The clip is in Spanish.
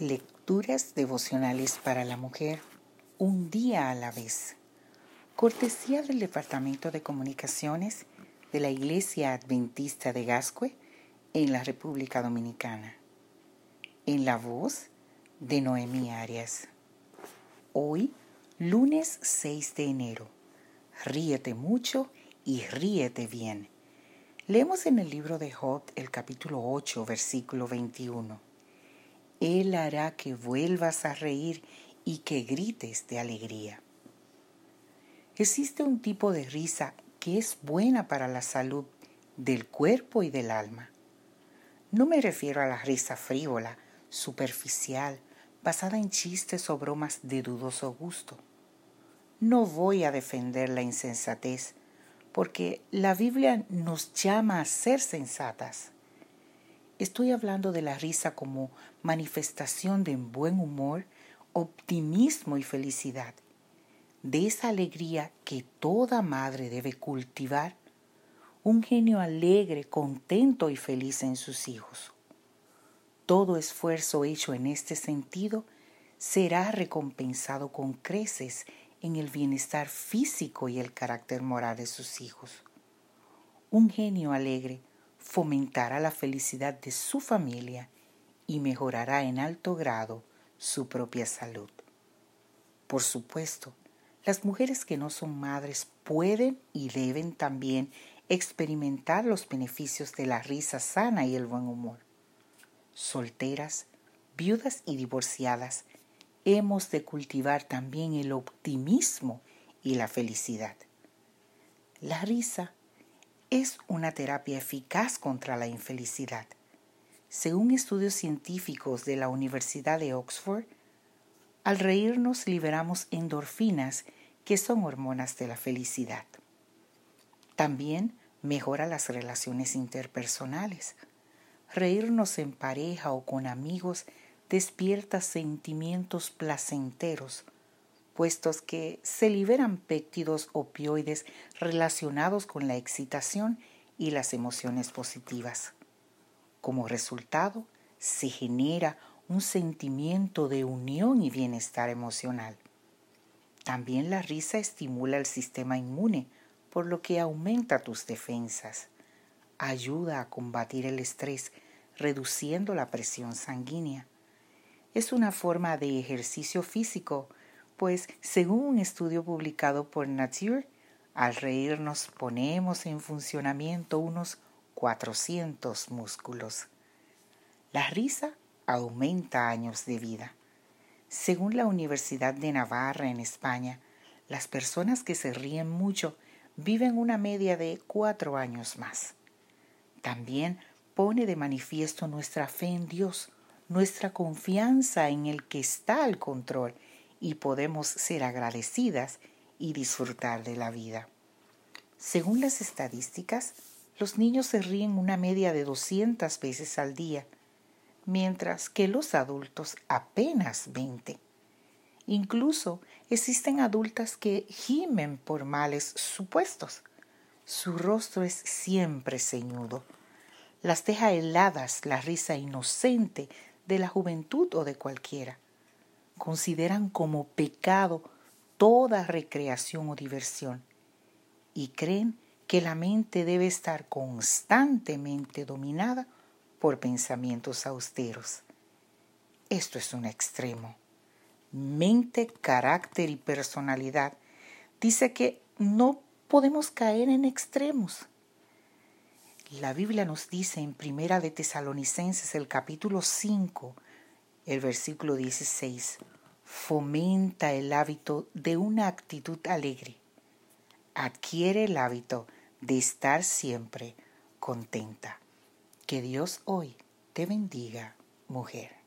Lecturas devocionales para la mujer, un día a la vez. Cortesía del Departamento de Comunicaciones de la Iglesia Adventista de Gascue en la República Dominicana. En la voz de Noemí Arias. Hoy, lunes 6 de enero. Ríete mucho y ríete bien. Leemos en el libro de Job el capítulo 8, versículo 21. Él hará que vuelvas a reír y que grites de alegría. Existe un tipo de risa que es buena para la salud del cuerpo y del alma. No me refiero a la risa frívola, superficial, basada en chistes o bromas de dudoso gusto. No voy a defender la insensatez, porque la Biblia nos llama a ser sensatas. Estoy hablando de la risa como manifestación de buen humor, optimismo y felicidad, de esa alegría que toda madre debe cultivar, un genio alegre, contento y feliz en sus hijos. Todo esfuerzo hecho en este sentido será recompensado con creces en el bienestar físico y el carácter moral de sus hijos. Un genio alegre fomentará la felicidad de su familia y mejorará en alto grado su propia salud. Por supuesto, las mujeres que no son madres pueden y deben también experimentar los beneficios de la risa sana y el buen humor. Solteras, viudas y divorciadas, hemos de cultivar también el optimismo y la felicidad. La risa es una terapia eficaz contra la infelicidad. Según estudios científicos de la Universidad de Oxford, al reírnos liberamos endorfinas que son hormonas de la felicidad. También mejora las relaciones interpersonales. Reírnos en pareja o con amigos despierta sentimientos placenteros que se liberan péptidos opioides relacionados con la excitación y las emociones positivas. Como resultado, se genera un sentimiento de unión y bienestar emocional. También la risa estimula el sistema inmune, por lo que aumenta tus defensas. Ayuda a combatir el estrés, reduciendo la presión sanguínea. Es una forma de ejercicio físico pues según un estudio publicado por Nature, al reírnos ponemos en funcionamiento unos 400 músculos. La risa aumenta años de vida. Según la Universidad de Navarra en España, las personas que se ríen mucho viven una media de cuatro años más. También pone de manifiesto nuestra fe en Dios, nuestra confianza en el que está al control y podemos ser agradecidas y disfrutar de la vida. Según las estadísticas, los niños se ríen una media de 200 veces al día, mientras que los adultos apenas 20. Incluso existen adultas que gimen por males supuestos. Su rostro es siempre ceñudo. Las deja heladas la risa inocente de la juventud o de cualquiera consideran como pecado toda recreación o diversión y creen que la mente debe estar constantemente dominada por pensamientos austeros. Esto es un extremo. Mente, carácter y personalidad dice que no podemos caer en extremos. La Biblia nos dice en Primera de Tesalonicenses el capítulo 5, el versículo 16, fomenta el hábito de una actitud alegre. Adquiere el hábito de estar siempre contenta. Que Dios hoy te bendiga, mujer.